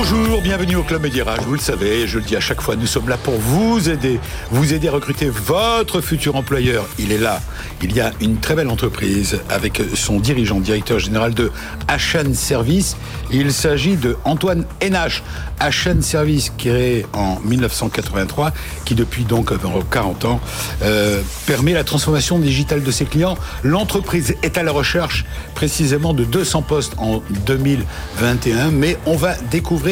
Bonjour, bienvenue au Club Médirage. Vous le savez, je le dis à chaque fois, nous sommes là pour vous aider, vous aider à recruter votre futur employeur. Il est là. Il y a une très belle entreprise avec son dirigeant, directeur général de HN Service. Il s'agit de Antoine Hénache. HN Service, créé en 1983, qui depuis donc 40 ans euh, permet la transformation digitale de ses clients. L'entreprise est à la recherche précisément de 200 postes en 2021, mais on va découvrir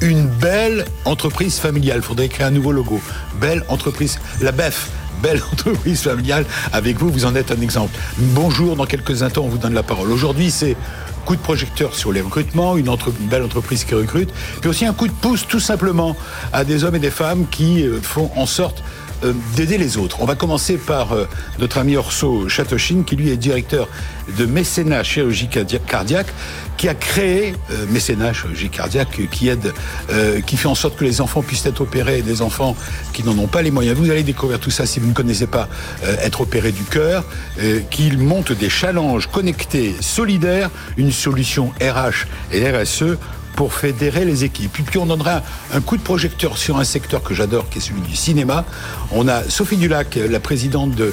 une belle entreprise familiale. Il faudrait créer un nouveau logo. Belle entreprise, la BEF, belle entreprise familiale. Avec vous, vous en êtes un exemple. Bonjour, dans quelques instants, on vous donne la parole. Aujourd'hui, c'est coup de projecteur sur les recrutements, une, belle entreprise qui recrute, puis aussi un coup de pouce tout simplement à des hommes et des femmes qui euh, font en sorte euh, d'aider les autres. On va commencer par euh, notre ami Orso Chatochine, qui lui est directeur de mécénat chirurgie cardiaque, qui a créé euh, mécénat chirurgie cardiaque, qui aide, qui fait en sorte que les enfants puissent être opérés, des enfants qui n'en ont pas les moyens. Vous allez découvrir tout ça si vous ne connaissez pas être opéré du cœur, qu'il monte des challenges connectés, solidaires, une solution RH et RSE pour fédérer les équipes. Et puis on donnera un coup de projecteur sur un secteur que j'adore, qui est celui du cinéma. On a Sophie Dulac, la présidente de,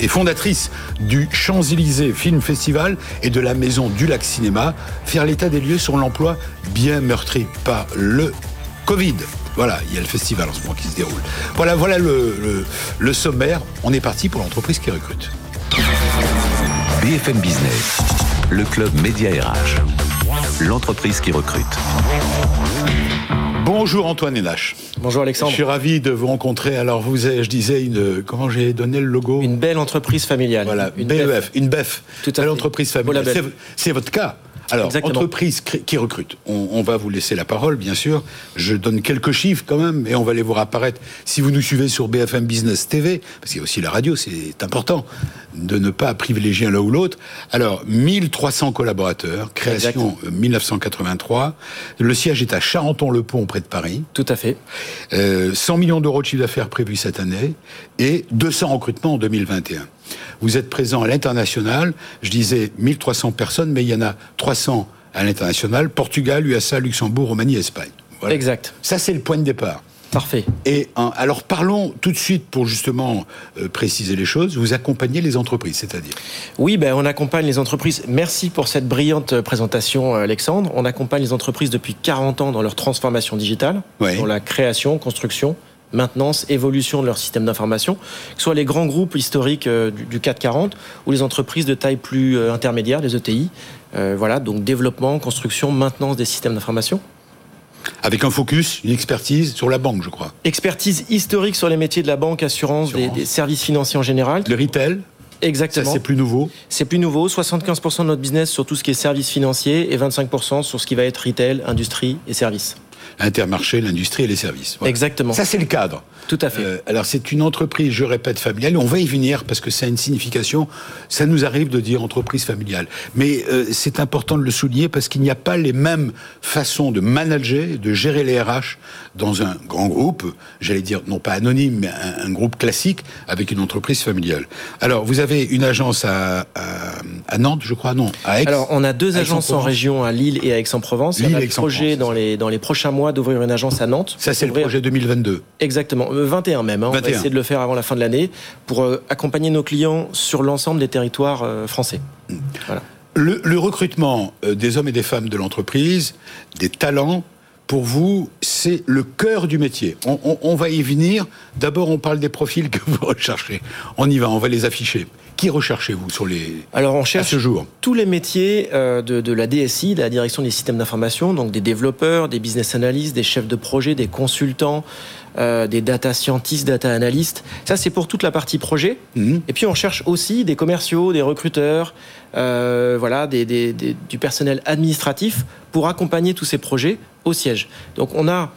et fondatrice du Champs-Élysées Film Festival et de la maison du Lac Cinéma, faire l'état des lieux sur l'emploi bien meurtri par le Covid. Voilà, il y a le festival en ce moment qui se déroule. Voilà, voilà le, le sommaire. On est parti pour l'entreprise qui recrute. BFM Business, le club Média RH l'entreprise qui recrute. Bonjour Antoine Hénache. Bonjour Alexandre. Je suis ravi de vous rencontrer. Alors vous, je disais une, comment j'ai donné le logo? Une belle entreprise familiale. Voilà, une BEF, une BEF. Tout à belle entreprise familiale. C'est votre cas. Alors, entreprise qui recrute. On, va vous laisser la parole, bien sûr. Je donne quelques chiffres quand même, et on va les voir apparaître. Si vous nous suivez sur BFM Business TV, parce qu'il y a aussi la radio, c'est important de ne pas privilégier l'un ou l'autre. Alors, 1300 collaborateurs, création 1983. Euh, Le siège est à Charenton-le-Pont, près de Paris. Tout à fait. 100 euh, millions d'euros de chiffre d'affaires prévus cette année, et 200 recrutements en 2021. Vous êtes présent à l'international. Je disais 1300 personnes, mais il y en a 300 à l'international. Portugal, USA, Luxembourg, Roumanie, Espagne. Exact. Ça, c'est le point de départ. Parfait. Et alors parlons tout de suite pour justement euh, préciser les choses. Vous accompagnez les entreprises, c'est-à-dire? Oui, ben on accompagne les entreprises. Merci pour cette brillante euh, présentation, euh, Alexandre. On accompagne les entreprises depuis 40 ans dans leur transformation digitale, dans la création, construction, maintenance, évolution de leur système d'information, que ce soit les grands groupes historiques du, 440 ou les entreprises de taille plus intermédiaire, les ETI. Euh, voilà, donc développement, construction, maintenance des systèmes d'information. Avec un focus, une expertise sur la banque, je crois. Expertise historique sur les métiers de la banque, assurance, Des, services financiers en général. Le retail Exactement. C'est plus nouveau C'est plus nouveau. 75% de notre business sur tout ce qui est services financiers et 25% sur ce qui va être retail, industrie et services. Intermarché, l'industrie et les services. Exactement. Ça, c'est le cadre. Tout à fait. Euh, alors, c'est une entreprise, je répète, familiale. On va y venir parce que ça a une signification. Ça nous arrive de dire entreprise familiale. Mais euh, c'est important de le souligner parce qu'il n'y a pas les mêmes façons de manager, de gérer les RH dans un grand groupe, j'allais dire non pas anonyme, mais un, groupe classique avec une entreprise familiale. Alors, vous avez une agence à, à, Nantes, je crois, non, à Aix. Alors, on a deux agences en région, à Lille et à Aix-en-Provence. Il y a un projet dans les, dans les prochains mois d'ouvrir une agence à Nantes. Ça, c'est le projet 2022. Exactement, 21 euh, même. Hein. On va essayer de le faire avant la fin de l'année pour euh, accompagner nos clients sur l'ensemble des territoires euh, français. Le, le, recrutement des hommes et des femmes de l'entreprise, des talents, pour vous, c'est le cœur du métier. On, va y venir. D'abord, on parle des profils que vous recherchez. On y va, on va les afficher. Qui recherchez-vous sur les Alors on cherche ce jour tous les métiers euh, de, la DSI, de la direction des systèmes d'information, donc des développeurs, des business analysts, des chefs de projet, des consultants, euh, des data scientists, data analystes. Ça c'est pour toute la partie projet. Mhm. Et puis on cherche aussi des commerciaux, des recruteurs, euh, voilà, du personnel administratif pour accompagner tous ces projets au siège. Donc on a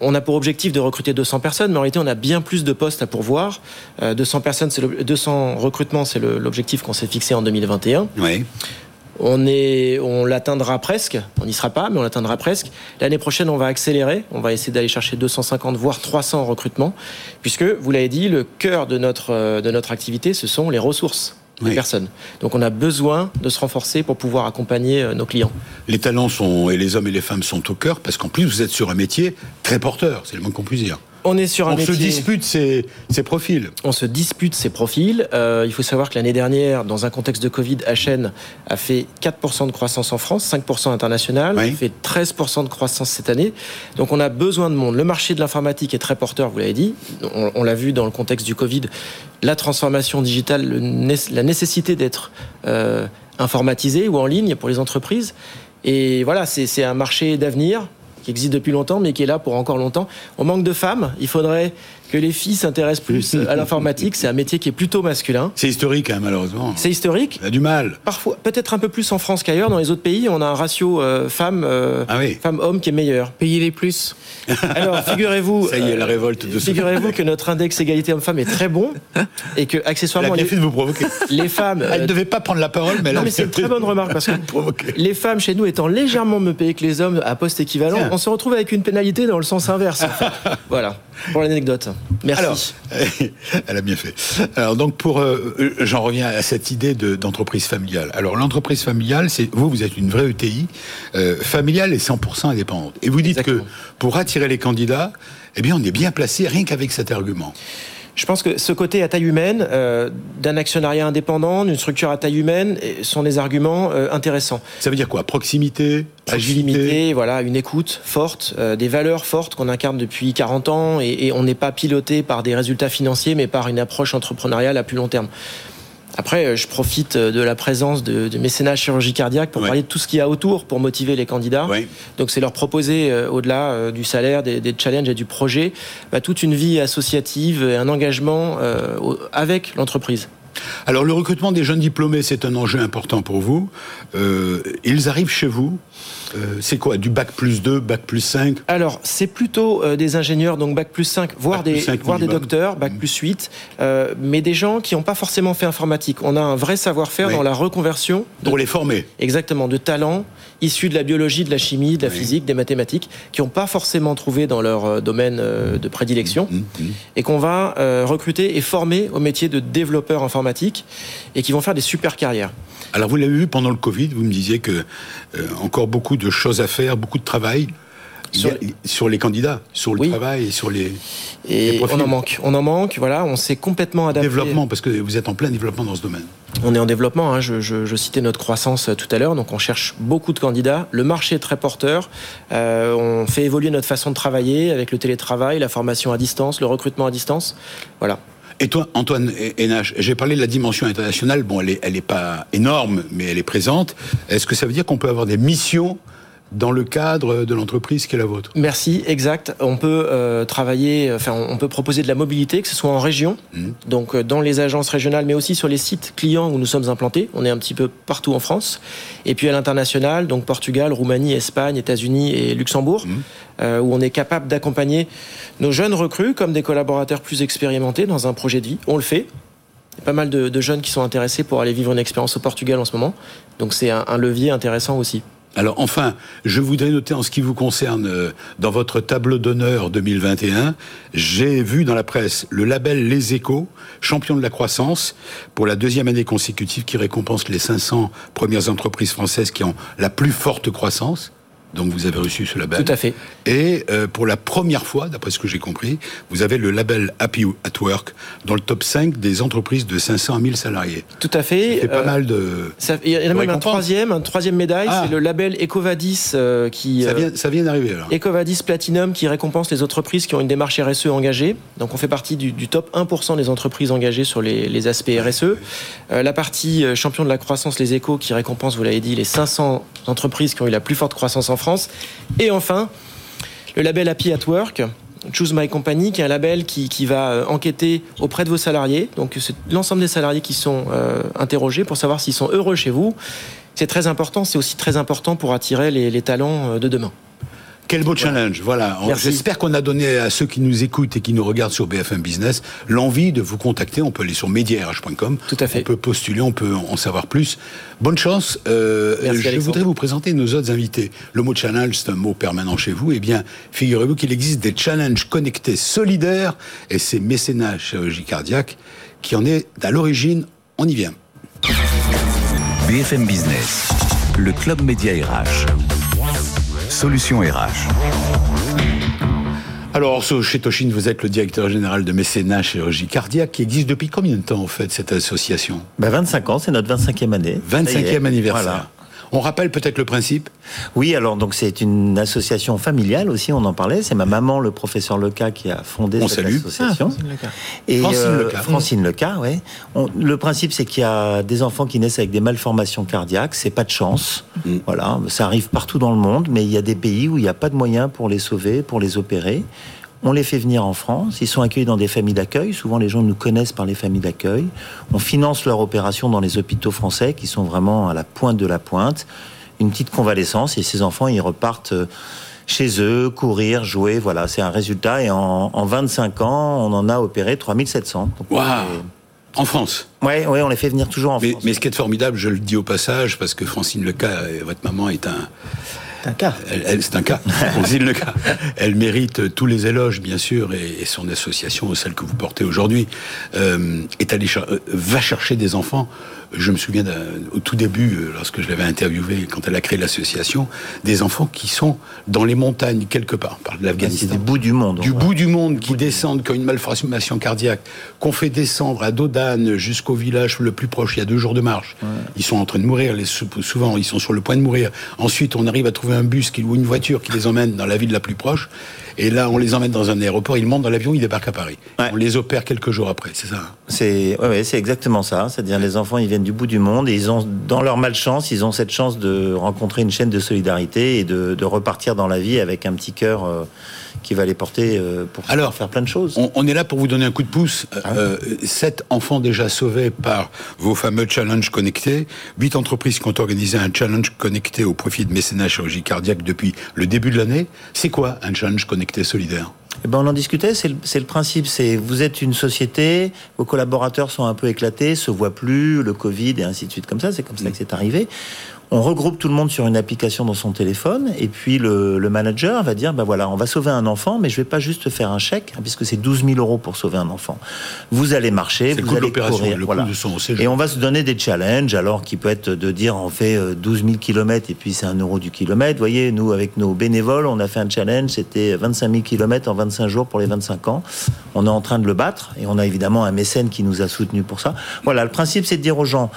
on a pour objectif de recruter 200 personnes, mais en réalité, on a bien plus de postes à pourvoir. 200 euh, personnes, c'est 200 recrutements, c'est l'objectif qu'on s'est fixé en 2021. Oui. On est, on l'atteindra presque. On n'y sera pas, mais on l'atteindra presque. L'année prochaine, on va accélérer. On va essayer d'aller chercher 250 voire 300 recrutements, puisque vous l'avez dit, le cœur de notre euh, de notre activité, ce sont les ressources personnes. Donc on a besoin de se renforcer pour pouvoir accompagner euh, nos clients. Les talents sont et les hommes et les femmes sont au cœur parce qu'en plus vous êtes sur un métier très porteur, c'est le moins qu'on puisse dire. On est sur un on se dispute ces, profils. On se dispute ces profils. Euh, il faut savoir que l'année dernière, dans un contexte de Covid, HN a fait 4% de croissance en France, 5% international, oui. fait 13% de croissance cette année. Donc on a besoin de monde. Le marché de l'informatique est très porteur, vous l'avez dit. On, l'a vu dans le contexte du Covid. La transformation digitale, la nécessité d'être euh, informatisé ou en ligne pour les entreprises. Et voilà, c'est un marché d'avenir qui existe depuis longtemps, mais qui est là pour encore longtemps. On manque de femmes. Il faudrait que les filles s'intéressent plus à l'informatique. C'est un métier qui est plutôt masculin. C'est historique, hein, malheureusement. C'est historique. On a du mal. Parfois, peut-être un peu plus en France qu'ailleurs. Dans les autres pays, on a un ratio euh, femmes, euh, ah hommes qui est meilleur. Payez les plus. Alors, figurez-vous. Ça y est, la révolte de Figurez-vous que notre index égalité homme-femme est très bon et que accessoirement. Elle a bien fait de vous provoquer. Les femmes. Elle ne devait pas prendre la parole, mais Non, mais c'est une très bonne remarque parce que les femmes chez nous étant légèrement mieux payées que les hommes à poste équivalent, on se retrouve avec une pénalité dans le sens inverse. voilà pour l'anecdote. Merci. Alors, elle a bien fait. Alors donc pour, euh, j'en reviens à cette idée d'entreprise familiale. Alors l'entreprise familiale, c'est vous, vous êtes une vraie ETI euh, familiale et 100% indépendante. Et vous dites que pour attirer les candidats, eh bien on est bien placé rien qu'avec cet argument. Je pense que ce côté à taille humaine, euh, d'un actionnariat indépendant, d'une structure à taille humaine, sont des arguments euh, intéressants. Ça veut dire quoi? Proximité, agilité? Voilà, une écoute forte, euh, des valeurs fortes qu'on incarne depuis 40 ans, et, et on n'est pas piloté par des résultats financiers, mais par une approche entrepreneuriale à plus long terme. Après, euh, je profite euh, de la présence de, de mécénat chirurgie cardiaque pour parler de tout ce qu'il y a autour pour motiver les candidats. Donc, c'est leur proposer, euh, au-delà du salaire, des, des, challenges et du projet, bah, toute une vie associative et un engagement avec l'entreprise. Alors, le recrutement des jeunes diplômés, c'est un enjeu important pour vous. Euh, ils arrivent chez vous c'est quoi Du bac plus 2, bac plus 5 Alors, c'est plutôt euh, des ingénieurs, donc bac plus 5, voire des, des docteurs, bac mmh. plus 8, euh, mais des gens qui n'ont pas forcément fait informatique. On a un vrai savoir-faire dans la reconversion. Pour les former. Exactement, de talents issus de la biologie, de la chimie, de la physique, des mathématiques, qui n'ont pas forcément trouvé dans leur domaine de prédilection, mmh, mmh, et qu'on va recruter et former au métier de développeur informatique, et qui vont faire des super carrières. Alors, vous l'avez vu pendant le Covid, vous me disiez que encore beaucoup de choses à faire, beaucoup de travail. Sur, les candidats, sur le travail et sur les, et on en manque, on en manque. Voilà, on s'est complètement adapté. Développement, parce que vous êtes en plein développement dans ce domaine. On est en développement. Hein. Je, citais notre croissance euh, tout à l'heure, donc on cherche beaucoup de candidats. Le marché est très porteur. Euh, on fait évoluer notre façon de travailler avec le télétravail, la formation à distance, le recrutement à distance. Voilà. Et toi, Antoine Hénache, j'ai parlé de la dimension internationale. Bon, elle n'est elle est pas énorme, mais elle est présente. Est-ce que ça veut dire qu'on peut avoir des missions dans le cadre de l'entreprise qui est la vôtre. Merci, exact. On peut euh, travailler, enfin, on peut proposer de la mobilité, que ce soit en région, mmh. donc euh, dans les agences régionales, mais aussi sur les sites clients où nous sommes implantés. On est un petit peu partout en France. Et puis à l'international, donc Portugal, Roumanie, Espagne, États-Unis et Luxembourg, mmh. euh, où on est capable d'accompagner nos jeunes recrues comme des collaborateurs plus expérimentés dans un projet de vie. On le fait. Il y a pas mal de, jeunes qui sont intéressés pour aller vivre une expérience au Portugal en ce moment. Donc c'est un levier intéressant aussi. Alors enfin, je voudrais noter en ce qui vous concerne, euh, dans votre tableau d'honneur 2021, j'ai vu dans la presse le label Les Échos, champion de la croissance, pour la deuxième année consécutive qui récompense les 500 premières entreprises françaises qui ont la plus forte croissance. Donc vous avez reçu ce label. Tout à fait. Et euh, pour la première fois, d'après ce que j'ai compris, vous avez le label Happy at Work dans le top 5 des entreprises de 500 à 1000 salariés. Tout à fait. Ça fait pas euh, mal de. il y a même un troisième, un troisième médaille, ah. c'est le label Ecovadis euh, qui. Ça vient, ça vient d'arriver alors. Ecovadis Platinum qui récompense les entreprises qui ont une démarche RSE engagée. Donc on fait partie du, top 1% des entreprises engagées sur les, les aspects RSE. la partie champion de la croissance, les échos, qui récompense, vous l'avez dit, les 500 entreprises qui ont eu la plus forte croissance en Et enfin, le label Happy at Work. Choose My Company, qui est un label qui, va euh, enquêter auprès de vos salariés. Donc, c'est l'ensemble des salariés qui sont euh, interrogés pour savoir s'ils sont heureux chez vous. C'est très important. C'est aussi très important pour attirer les talents euh, de demain. Quel beau challenge, voilà. J'espère qu'on a donné à ceux qui nous écoutent et qui nous regardent sur BFM Business l'envie de vous contacter. On peut aller sur mediarh.com. Tout à fait. On peut postuler, on peut en savoir plus. Bonne chance. Euh, je voudrais vous présenter nos autres invités. Le mot challenge, c'est un mot permanent chez vous. Eh bien, figurez-vous qu'il existe des challenges connectés solidaires et c'est mécénat chirurgie cardiaque qui en est à l'origine. On y vient. BFM Business, le club média RH. Solution RH. Alors, chez Toshin, vous êtes le directeur général de Mécénat Chirurgie Cardiaque, qui existe depuis combien de temps, en fait, cette association? 25 ben, ans, c'est notre 25e année. 25e anniversaire. On rappelle peut-être le principe? Oui, alors donc c'est une association familiale aussi, on en parlait. C'est ma maman, le professeur Leca, qui a fondé cette association. Ah, Et Francine euh, Leca. Francine Leca, oui. le principe, c'est qu'il y a des enfants qui naissent avec des malformations cardiaques. C'est pas de chance. Mm. Voilà, ça arrive partout dans le monde, mais il y a des pays où il n'y a pas de moyens pour les sauver, pour les opérer. On les fait venir en France, ils sont accueillis dans des familles d'accueil, souvent les gens nous connaissent par les familles d'accueil. On finance leur opération dans les hôpitaux français qui sont vraiment à la pointe de la pointe. Une petite convalescence et ces enfants, ils repartent euh, chez eux, courir, jouer, voilà, c'est un résultat. Et en, 25 ans, on en a opéré 3700. Waouh En France Oui, ouais, on les fait venir toujours en France. Mais ce qui est formidable, je le dis au passage, parce que Francine Leca, votre maman, est un, c'est un cas. Elle, c'est un cas. le cas. Elle mérite tous les éloges, bien sûr, et, son association, celle que vous portez aujourd'hui, euh, est allée euh, va chercher des enfants je me souviens au tout début, euh, lorsque je l'avais interviewé, quand elle a créé l'association, des enfants qui sont dans les montagnes quelque part, par l'Afghanistan. du bout du monde. Du bout du monde, qui descendent, qui ont une malformation cardiaque, qu'on fait descendre à Dodane jusqu'au village le plus proche, il y a deux jours de marche. Ils sont en train de mourir, les, souvent ils sont sur le point de mourir. Ensuite, on arrive à trouver un bus qui, ou une voiture qui les emmène dans la ville la plus proche. Et là, on les emmène dans un aéroport, ils montent dans l'avion, ils débarquent à Paris. On les opère quelques jours après, c'est ça hein? C'est ouais, c'est exactement ça. C'est-à-dire les enfants, ils viennent du bout du monde et ils ont, dans leur malchance, ils ont cette chance de rencontrer une chaîne de solidarité et de, repartir dans la vie avec un petit cœur. Euh, qui va les porter euh, pour Alors, faire plein de choses. On, est là pour vous donner un coup de pouce. Ah euh, sept enfants déjà sauvés par vos fameux challenges connectés. Huit entreprises qui ont organisé un challenge connecté au profit de mécénat chirurgie cardiaque depuis le début de l'année. C'est quoi un challenge connecté solidaire? Eh ben on en discutait, c'est le, le, principe, c'est vous êtes une société, vos collaborateurs sont un peu éclatés, se voient plus, le Covid et ainsi de suite comme ça, c'est comme ça que c'est arrivé. On regroupe tout le monde sur une application dans son téléphone, et puis le, manager va dire, ben voilà, on va sauver un enfant, mais je vais pas juste faire un chèque, hein, puisque c'est 12 000 euros pour sauver un enfant. Vous allez marcher, vous allez courir, le voilà. son et on va se donner des challenges, alors qui peut être de dire, on fait 12 000 kilomètres, et puis c'est un euro du kilomètre. Vous voyez, nous, avec nos bénévoles, on a fait un challenge, c'était 25 000 kilomètres en 25 jours pour les 25 ans. On est en train de le battre, et on a évidemment un mécène qui nous a soutenus pour ça. Voilà, le principe, c'est de dire aux gens,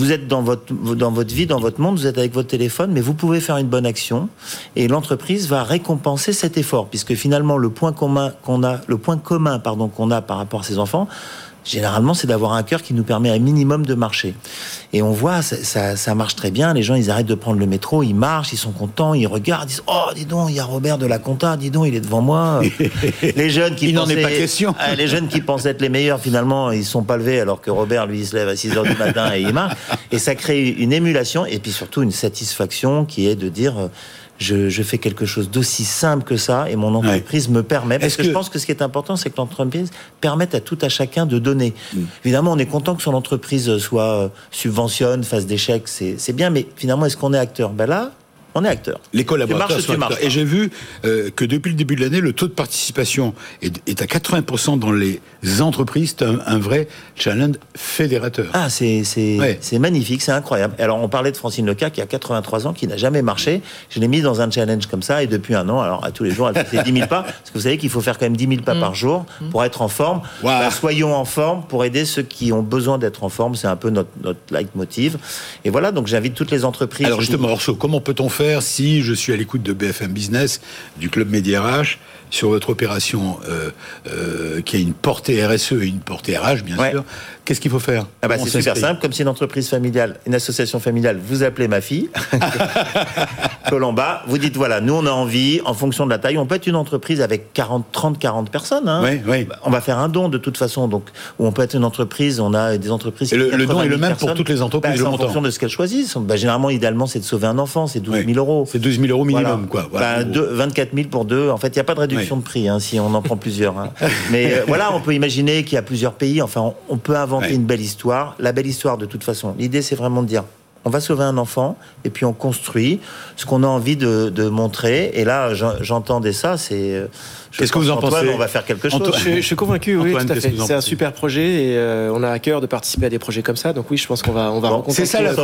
vous êtes dans votre, dans votre vie, dans votre monde, vous êtes avec votre téléphone, mais vous pouvez faire une bonne action et l'entreprise va récompenser cet effort, puisque finalement le point commun qu'on a, qu'on a par rapport à ces enfants, généralement, c'est d'avoir un cœur qui nous permet un minimum de marcher. Et on voit, ça, ça, marche très bien. Les gens, ils arrêtent de prendre le métro, ils marchent, ils sont contents, ils regardent, ils disent Oh, dis donc, il y a Robert de la Compta, dis donc, il est devant moi. les jeunes qui il n'en est pas question. Ah, les jeunes qui pensent être les meilleurs, finalement, ils sont pas levés, alors que Robert, lui, il se lève à 6 heures du matin et il marche. Et ça crée une émulation et puis surtout une satisfaction qui est de dire je, fais quelque chose d'aussi simple que ça et mon entreprise me permet. Parce que, je pense que ce qui est important, c'est que l'entreprise permette à tout à chacun de donner. Mm. Évidemment, on est content que son entreprise soit euh, subventionne, fasse des chèques, c'est bien, mais finalement, est-ce qu'on est acteur? Ben là, on est acteur. Les collaborateurs sont acteurs. Et j'ai vu euh, que depuis le début de l'année, le taux de participation est, à 80% dans les entreprises. C'est un, vrai challenge fédérateur. Ah, c'est c'est magnifique, c'est incroyable. Alors, on parlait de Francine Leca qui a 83 ans, qui n'a jamais marché. Je l'ai mis dans un challenge comme ça et depuis un an, alors à tous les jours, elle fait 10 000 pas. Parce que vous savez qu'il faut faire quand même 10 000 pas mm. par jour pour être en forme. Bah, soyons en forme pour aider ceux qui ont besoin d'être en forme. C'est un peu notre, notre leitmotiv. Et voilà, donc j'invite toutes les entreprises. Alors justement, Orso, comment peut-on faire si je suis à l'écoute de BFM Business, du Club Média RH, sur votre opération euh, euh, qui a une portée RSE et une portée RH, bien Ouais. sûr. Qu'est-ce qu'il faut faire? Ah bah c'est super simple, comme c'est une entreprise familiale, une association familiale, vous appelez ma fille, Colomba, vous dites voilà, nous on a envie, en fonction de la taille, on peut être une entreprise avec 40, 30, 40 personnes. Hein. Oui. On va faire un don de toute façon, donc ou on peut être une entreprise, on a des entreprises. Et le- le don 80 est le 000 même pour toutes les entreprises, Bah, le en montant. fonction de ce qu'elles choisissent. Bah, généralement, idéalement, c'est de sauver un enfant, c'est 12 000 Oui. euros. C'est 12 000 euros minimum, Voilà. quoi. Voilà, Bah, en gros. deux- 24 000 pour deux. En fait, il n'y a pas de réduction de prix hein, si on en prend plusieurs. hein. Mais euh, voilà, on peut imaginer qu'il y a plusieurs pays. Enfin, on, on peut inventer Ouais. une belle histoire. La belle histoire, de toute façon, l'idée, c'est vraiment de dire on va sauver un enfant et puis on construit ce qu'on a envie de, de montrer. Et là, j'en- j'entendais ça. C'est. euh, Qu'est-ce que vous en pensez On va faire quelque chose. Antoine- Je, suis- je suis convaincu, oui, Antoine, tout à fait. C'est un super projet et euh, on a à cœur de participer à des projets comme ça. Donc oui, je pense qu'on va, on va Bon, C'est ça la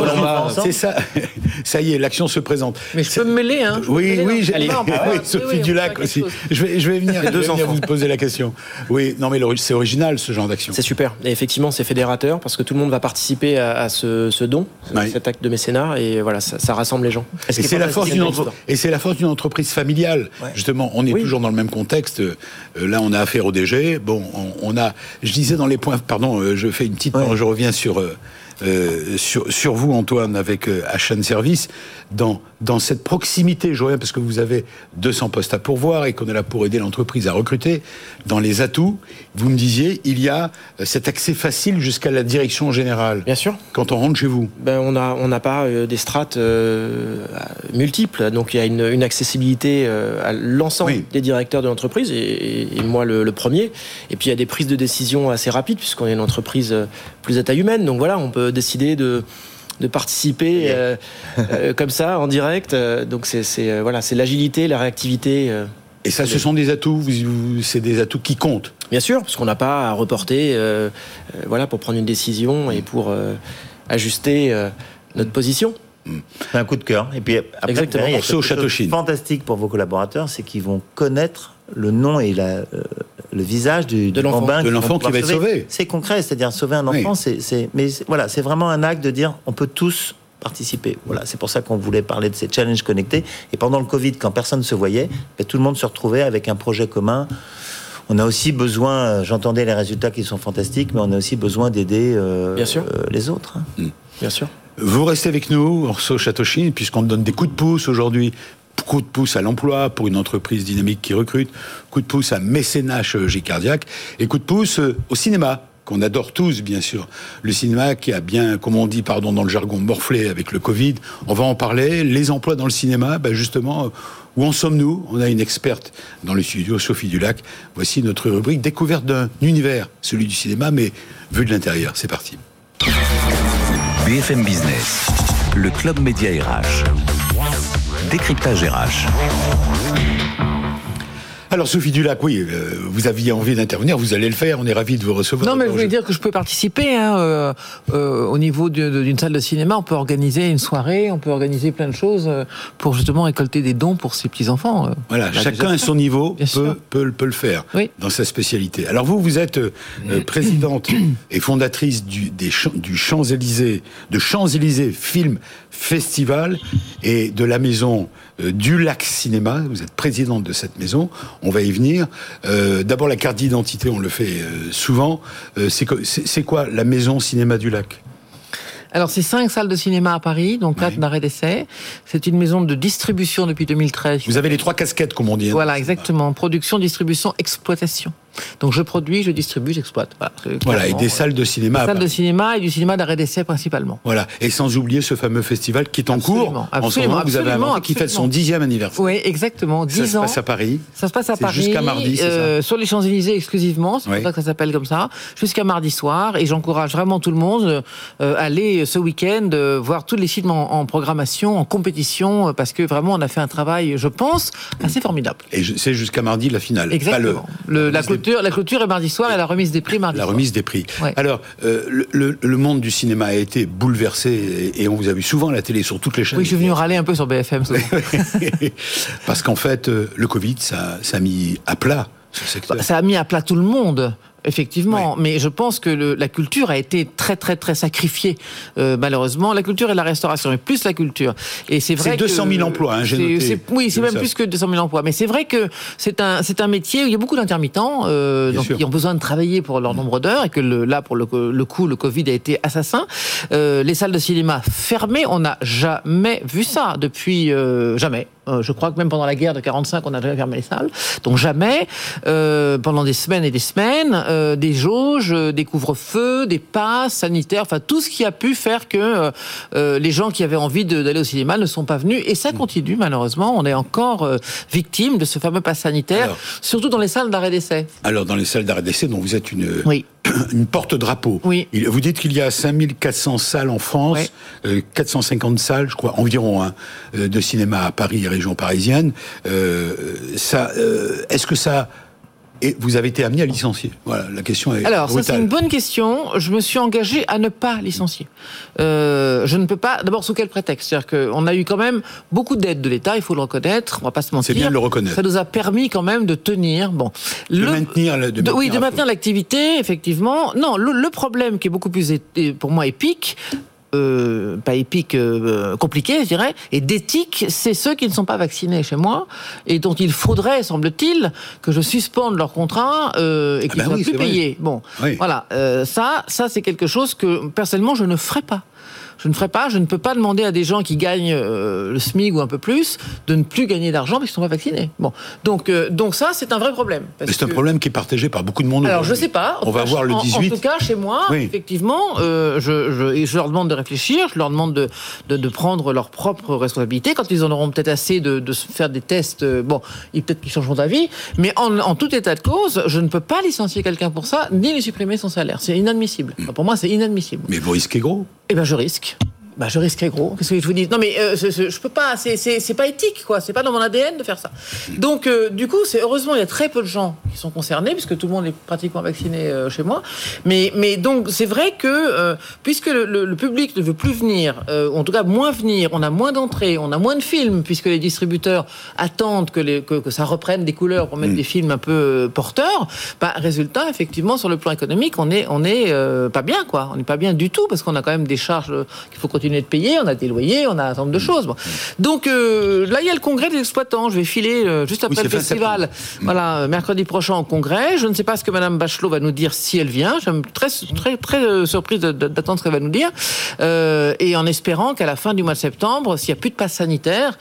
C'est ça. Ça y est, l'action se présente. Mais je peux me mêler, hein. je peux me Oui, mêler oui, Allez, oui, oui, Sophie oui, Dulac aussi. Je vais, je vais venir, je vais venir vous poser la question. Oui, non, mais c'est original ce genre d'action. C'est super. Et effectivement, c'est fédérateur parce que tout le monde va participer à, à ce, ce don, Ouais. De mécénat, et voilà, ça, ça rassemble les gens. Et c'est la entre- la force d'une entreprise familiale. Ouais. Justement, on est Oui. toujours dans le même contexte. Euh, là, on a affaire au DG. Bon, on, on a. Je disais dans les points. Pardon, euh, je fais une petite. Ouais. Je reviens sur. euh, euh, sur, sur vous, Antoine, avec euh, Service, dans, dans cette proximité, je reviens parce que vous avez 200 postes à pourvoir et qu'on est là pour aider l'entreprise à recruter, dans les atouts, vous me disiez, il y a euh, cet accès facile jusqu'à la direction générale. Bien sûr. Quand on rentre chez vous. Ben, on n'a on n'a pas euh, des strates multiples, donc il y a une, une accessibilité à l'ensemble Oui. des directeurs de l'entreprise, et, et moi le, le premier. Et puis il y a des prises de décision assez rapides, puisqu'on est une entreprise plus à taille humaine, donc voilà, on peut décider de de participer euh, euh, comme ça en direct euh, donc c'est c'est, euh, voilà c'est l'agilité la réactivité euh, Et ça, ce sont des atouts, c'est des atouts qui comptent. Bien sûr, parce qu'on n'a pas à reporter, euh, euh, voilà, pour prendre une décision et pour euh, ajuster euh, notre position. C'est un coup de cœur. Et puis après, Exactement. derrière, il y a quelque chose de. Fantastique pour vos collaborateurs, c'est qu'ils vont connaître le nom et la, euh, le visage du, l'enfant. De l'enfant qui va être sauvé. C'est concret, c'est-à-dire sauver un Oui. enfant, c'est, c'est, mais c'est- voilà, c'est vraiment un acte de dire on peut tous participer. Voilà, c'est pour ça qu'on voulait parler de ces challenges connectés. Et pendant le Covid, quand personne ne se voyait, ben, tout le monde se retrouvait avec un projet commun. On a aussi besoin, euh, j'entendais les résultats qui sont fantastiques, mais on a aussi besoin d'aider euh, Bien sûr. euh, les autres. hein. Bien sûr. Vous restez avec nous, Orso Châteauchine, puisqu'on donne des coups de pouce aujourd'hui. Coup de pouce à l'emploi pour une entreprise dynamique qui recrute, coup de pouce à mécénat chirurgie cardiaque, et coup de pouce euh, au cinéma, qu'on adore tous, bien sûr. Le cinéma qui a bien, comme on dit, pardon, dans le jargon, morflé avec le Covid. On va en parler. Les emplois dans le cinéma, ben justement, euh, où en sommes-nous? On a une experte dans le studio, Sophie Dulac. Voici notre rubrique découverte d'un univers, celui du cinéma, mais vu de l'intérieur. C'est parti. BFM Business, le club média RH. Décryptage RH. Alors Sophie Dulac, oui, euh, vous aviez envie d'intervenir, vous allez le faire, on est ravis de vous recevoir. Non, mais je voulais dire que je peux participer. Hein, euh, euh, au niveau d'une salle de cinéma, on peut organiser une soirée, on peut organiser plein de choses pour justement récolter des dons pour ces petits-enfants. Voilà, Bah, chacun à son niveau peut, sûr. peut, peut le faire Oui. dans sa spécialité. Alors vous, vous êtes présidente et fondatrice du, des Champs- du Champs-Élysées, de Champs-Élysées Film Festival et de la maison du Lac Cinéma. Vous êtes présidente de cette maison. On va y venir. Euh, D'abord la carte d'identité, on le fait euh, souvent. Euh, c'est quoi la maison Cinéma du Lac? Alors, c'est cinq salles de cinéma à Paris, donc quatre Oui. d'arrêt d'essai. C'est une maison de distribution depuis 2013. Vous avez les trois casquettes, comme on dit. hein. Voilà, exactement. Production, distribution, exploitation. Donc, je produis, je distribue, j'exploite. Voilà, et des salles de cinéma. à salles de cinéma et du cinéma d'arrêt d'essai principalement. Voilà, et sans oublier ce fameux festival qui est en cours Absolument, en ce absolument, moment. Vous avez inventé qui fête son dixième anniversaire. Oui, exactement. Ça 10 se ans. passe à Paris. Ça se passe à Paris. jusqu'à mardi, ça euh, Sur les Champs-Élysées exclusivement, c'est Oui. pour ça que ça s'appelle comme ça. Jusqu'à mardi soir. Et j'encourage vraiment tout le monde euh, à aller ce week-end euh, voir tous les films en, en programmation, en compétition, euh, parce que vraiment on a fait un travail, je pense, assez formidable. Et c'est jusqu'à mardi la finale. Pas Exactement. Le- la, des- clôture, la clôture est mardi soir et la remise des prix mardi la soir. remise des prix. Ouais. Alors, euh, le, le- le monde du cinéma a été bouleversé et, et on vous a vu souvent à la télé sur toutes les chaînes. Oui, je suis venu râler un peu sur BFM. Parce qu'en fait, euh, le Covid, ça, ça a mis à plat ce secteur. Ça a mis à plat tout le monde. Effectivement. Mais je pense que le, la culture a été très, très, très sacrifiée, euh, malheureusement. La culture et la restauration, mais plus la culture. Et c'est vrai C'est 200 000 que- emplois, hein, j'ai noté. Oui, c'est même plus que 200 000 emplois. Mais c'est vrai que c'est un, c'est un métier où il y a beaucoup d'intermittents, euh, Bien donc sûr. qui ont besoin de travailler pour leur nombre d'heures et que le, là, pour le, le coup, le Covid a été assassin. Euh, les salles de cinéma fermées, on n'a jamais vu ça depuis euh, jamais. Euh, je crois que même pendant la guerre de 45, on n'a jamais fermé les salles. Donc jamais, euh, pendant des semaines et des semaines, euh, des jauges, des couvre-feux, des passes sanitaires, enfin tout ce qui a pu faire que les gens qui avaient envie d'aller au cinéma ne sont pas venus. Et ça continue malheureusement. On est encore victime de ce fameux pass sanitaire, Alors. surtout dans les salles d'arrêt d'essai. Alors, dans les salles d'arrêt d'essai, dont vous êtes une, Oui. une porte-drapeau. Oui. Vous dites qu'il y a 5400 salles en France, Ouais. euh, 450 salles, je crois, environ, hein, euh, de cinéma à Paris et région parisienne. Euh, ça, euh, Est-ce que ça... Et vous avez été amené à licencier Voilà, la question est Alors, ça c'est une bonne question. Je me suis engagé à ne pas licencier. Euh, je ne peux pas. D'abord, sous quel prétexte? C'est-à-dire qu'on a eu quand même beaucoup d'aides de l'État, il faut le reconnaître. On va pas se mentir. C'est bien de le reconnaître. Ça nous a permis quand même de tenir. Bon, De maintenir de oui, maintenir de à maintenir l'activité, effectivement. Non, le, le problème qui est beaucoup plus pour moi épique. Euh, pas épique, euh, compliqué, je dirais, et d'éthique, c'est ceux qui ne sont pas vaccinés chez moi et dont il faudrait, semble-t-il, que je suspende leur contrat euh, et Ah qu'ils ben soient oui, plus payés. Bon, Oui. voilà, euh, ça, ça c'est quelque chose que personnellement je ne ferai pas. Je ne ferai pas, je ne peux pas demander à des gens qui gagnent euh, le SMIC ou un peu plus de ne plus gagner d'argent parce qu'ils ne sont pas vaccinés. Bon, donc, euh, donc ça c'est un vrai problème. c'est un problème qui est partagé par beaucoup de monde. alors je aujourd'hui. sais pas. On va cas, voir le en- 18. En, tout cas, chez moi, Oui. effectivement, euh, je, je, leur demande de réfléchir, je leur demande de, de, de prendre leurs propres responsabilités. Quand ils en auront peut-être assez de, de faire des tests, bon, ils peut-être qu'ils changeront d'avis. Mais en, en tout état de cause, je ne peux pas licencier quelqu'un pour ça, ni lui supprimer son salaire. C'est inadmissible. Mm. Enfin, pour moi, c'est inadmissible. Mais vous risquez gros. Eh ben, je risque. Bah, je risquerais gros. Qu'est-ce que je vous dis? Non, mais euh, c'est- c'est- je peux pas. C'est pas éthique, quoi. C'est pas dans mon ADN de faire ça. Donc, euh, du coup, c'est heureusement il y a très peu de gens qui sont concernés puisque tout le monde est pratiquement vacciné euh, chez moi. Mais, mais donc, c'est vrai que euh, puisque le, le- le public ne veut plus venir, euh, en tout cas moins venir, on a moins d'entrées, on a moins de films puisque les distributeurs attendent que, les, que, que ça reprenne des couleurs pour mettre des films un peu euh, porteurs. Bah, résultat, effectivement, sur le plan économique, on est, on est pas bien, quoi. On n'est pas bien du tout parce qu'on a quand même des charges qu'il faut continuer de payer. On a des loyers, on a un certain nombre de choses. Bon. Donc là, il y a le congrès des exploitants. Je vais filer juste après Oui, le festival. Voilà, euh, mercredi prochain au congrès. Je ne sais pas ce que Madame Bachelot va nous dire si elle vient. Je suis très, très, très euh, surprise d'attendre ce qu'elle va nous dire. Euh, et en espérant qu'à la fin du mois de septembre, s'il n'y a plus de passe sanitaire,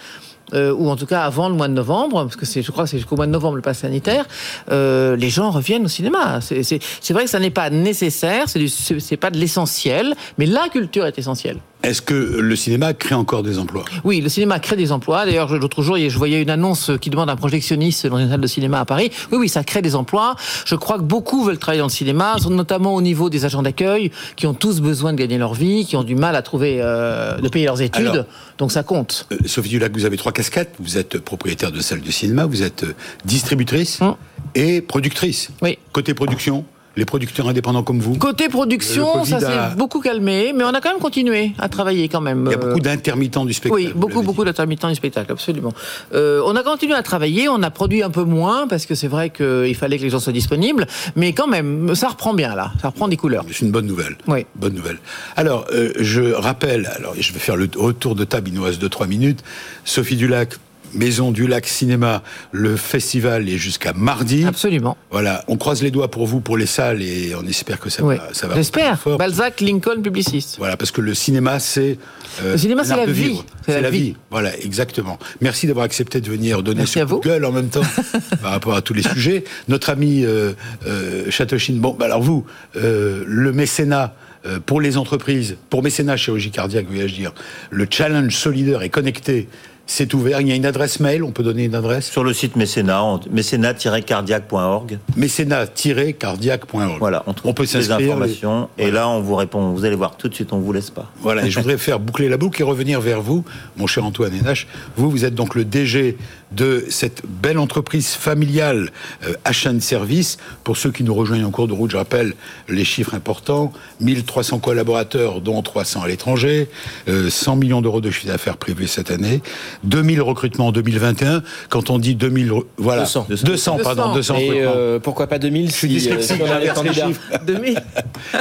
euh, ou en tout cas avant le mois de novembre, parce que je crois que c'est jusqu'au mois de novembre le pass sanitaire, les gens reviennent au cinéma. C'est, vrai que ça n'est pas nécessaire, c'est, du- c'est pas de l'essentiel, mais la culture est essentielle. Est-ce que le cinéma crée encore des emplois? Oui, le cinéma crée des emplois. D'ailleurs, l'autre jour, je voyais une annonce qui demande un projectionniste dans une salle de cinéma à Paris. Oui, oui, ça crée des emplois. Je crois que beaucoup veulent travailler dans le cinéma, notamment au niveau des agents d'accueil, qui ont tous besoin de gagner leur vie, qui ont du mal à trouver, euh, de payer leurs études. Alors- Donc ça compte. Euh, Sophie Dulac, vous avez trois casquettes. Vous êtes propriétaire de salle de cinéma, vous êtes euh, distributrice Hum. et productrice. Oui. Côté production, les producteurs indépendants comme vous. Côté production, ça a- s'est beaucoup calmé, mais on a quand même continué à travailler quand même. Il y a Euh, beaucoup d'intermittents du spectacle. Oui, beaucoup, beaucoup d'intermittents du spectacle, absolument. Euh, on a continué à travailler, on a produit un peu moins parce que c'est vrai qu'il fallait que les gens soient disponibles, mais quand même, ça reprend bien là, ça reprend des couleurs. C'est une bonne nouvelle. Oui. Bonne nouvelle. Alors, euh, je rappelle, alors je vais faire le retour de table, il nous reste 2-3 minutes. Sophie Dulac, Maison du Lac Cinéma, le festival est jusqu'à mardi. Absolument. Voilà, on croise les doigts pour vous, pour les salles, et on espère que ça Oui. va, ça va J'espère. Balzac, Lincoln, publiciste. Voilà, parce que le cinéma, c'est. euh, Le cinéma, c'est la vie. C'est la vie. vie. Voilà, exactement. Merci d'avoir accepté de venir donner Merci gueule en même temps par rapport à tous les sujets. Notre ami euh, euh, Chatochine, bon, bah alors vous, euh, le mécénat. euh, Pour les entreprises, pour mécénat chirurgie cardiaque, vais-je dire, le challenge solidaire est connecté, c'est ouvert. Il y a une adresse mail, on peut donner une adresse Sur le site mécénat, mécénat-cardiaque.org. mécénat-cardiaque.org. Voilà, on trouve On peut les informations. Et là, on vous répond. Vous allez voir tout de suite, on vous laisse pas. Voilà, et je voudrais faire boucler la boucle et revenir vers vous, mon cher Antoine Hénache. Vous, vous êtes donc le DG de cette belle entreprise familiale euh, HN Service. Pour ceux qui nous rejoignent en cours de route, je rappelle les chiffres importants 1300 collaborateurs, dont 300 à l'étranger, euh, 100 millions d'euros de chiffre d'affaires privé cette année. 2000 recrutements en 2021. Quand on dit 2000, re- voilà. 200. 200, pardon, 200 Et recrutements. euh, pourquoi pas 2000 si, dis euh, si on a les inverse les candidats chiffres. 2000 Va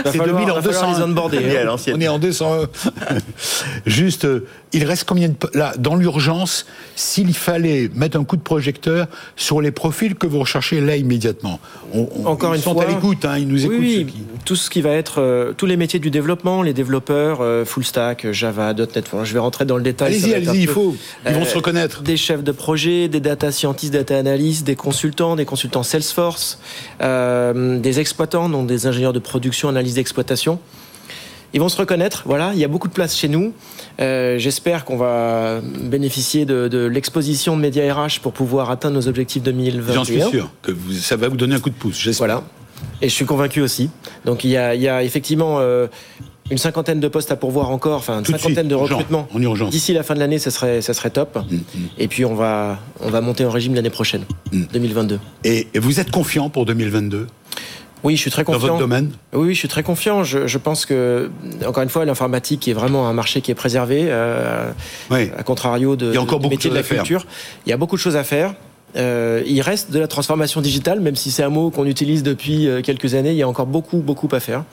C'est falloir- 2000 en va falloir 200. les onboarder, Et à hein. On est en 200. Juste, euh, il reste combien de là dans l'urgence S'il fallait mettre un coup de projecteur sur les profils que vous recherchez là immédiatement? On- on- Encore ils une sont fois, à l'écoute, hein, ils nous écoutent. Oui, ceux oui, qui- tout ce qui va être euh, tous les métiers du développement, les développeurs, euh, full stack, Java, .NET. Je vais rentrer dans le détail. Allez-y, allez-y, il peu- faut. Ils vont Euh, se reconnaître. Des chefs de projet, des data scientists, data analysts, des consultants, des consultants Salesforce, euh, des exploitants, donc des ingénieurs de production, analyse d'exploitation. Ils vont se reconnaître, voilà, il y a beaucoup de place chez nous. Euh, J'espère qu'on va bénéficier de, de l'exposition de Média RH pour pouvoir atteindre nos objectifs 2021. J'en suis sûr que vous- ça va vous donner un coup de pouce. Voilà. Et je suis convaincu aussi. Donc il y a, il y a effectivement euh, une cinquantaine de postes à pourvoir encore, enfin une de cinquantaine suite, de recrutements. en urgence. D'ici la fin de l'année, ça serait, ça serait top. Mm, Et puis on va, on va monter en régime l'année prochaine, Mm. 2022. Et, et vous êtes confiant pour 2022 Oui, je suis très dans confiant. votre domaine? Oui, oui, je suis très confiant. Je, je pense que, encore une fois, l'informatique est vraiment un marché qui est préservé, euh, Oui. à contrario de, Il y a encore des beaucoup de la culture. Il y a beaucoup de choses à faire. Euh, il reste de la transformation digitale, même si c'est un mot qu'on utilise depuis euh, quelques années. Il y a encore beaucoup, beaucoup à faire.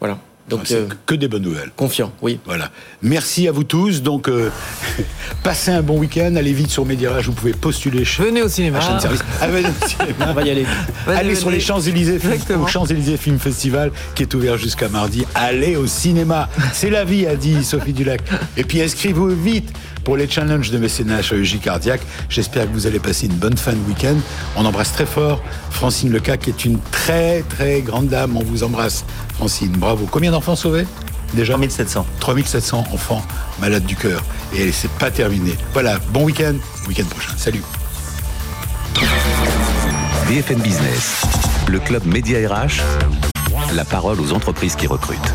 Voilà. Donc, C'est euh, que des bonnes nouvelles. confiant, oui. Voilà. Merci à vous tous. Donc, euh, passez un bon week-end. Allez vite sur Médirage. Vous pouvez postuler chez Venez au cinéma. service. Ah, venez au cinéma. On va y aller. Venez, Allez sur les Champs-Élysées, Film- Exactement. au Champs-Élysées Film Festival, qui est ouvert jusqu'à mardi. Allez au cinéma. C'est la vie, a dit Sophie Dulac. Et puis inscrivez-vous vite pour les challenges de mécénat chirurgie cardiaque. J'espère que vous allez passer une bonne fin de week-end. On embrasse très fort Francine Leca, qui est une très, très grande dame. On vous embrasse, Francine. Bravo. Combien d'enfants sauvés Déjà? 3700. 3700 enfants malades du cœur. Et c'est pas terminé. Voilà, bon week-end, week-end prochain. Salut. BFM Business, le club Média RH, la parole aux entreprises qui recrutent.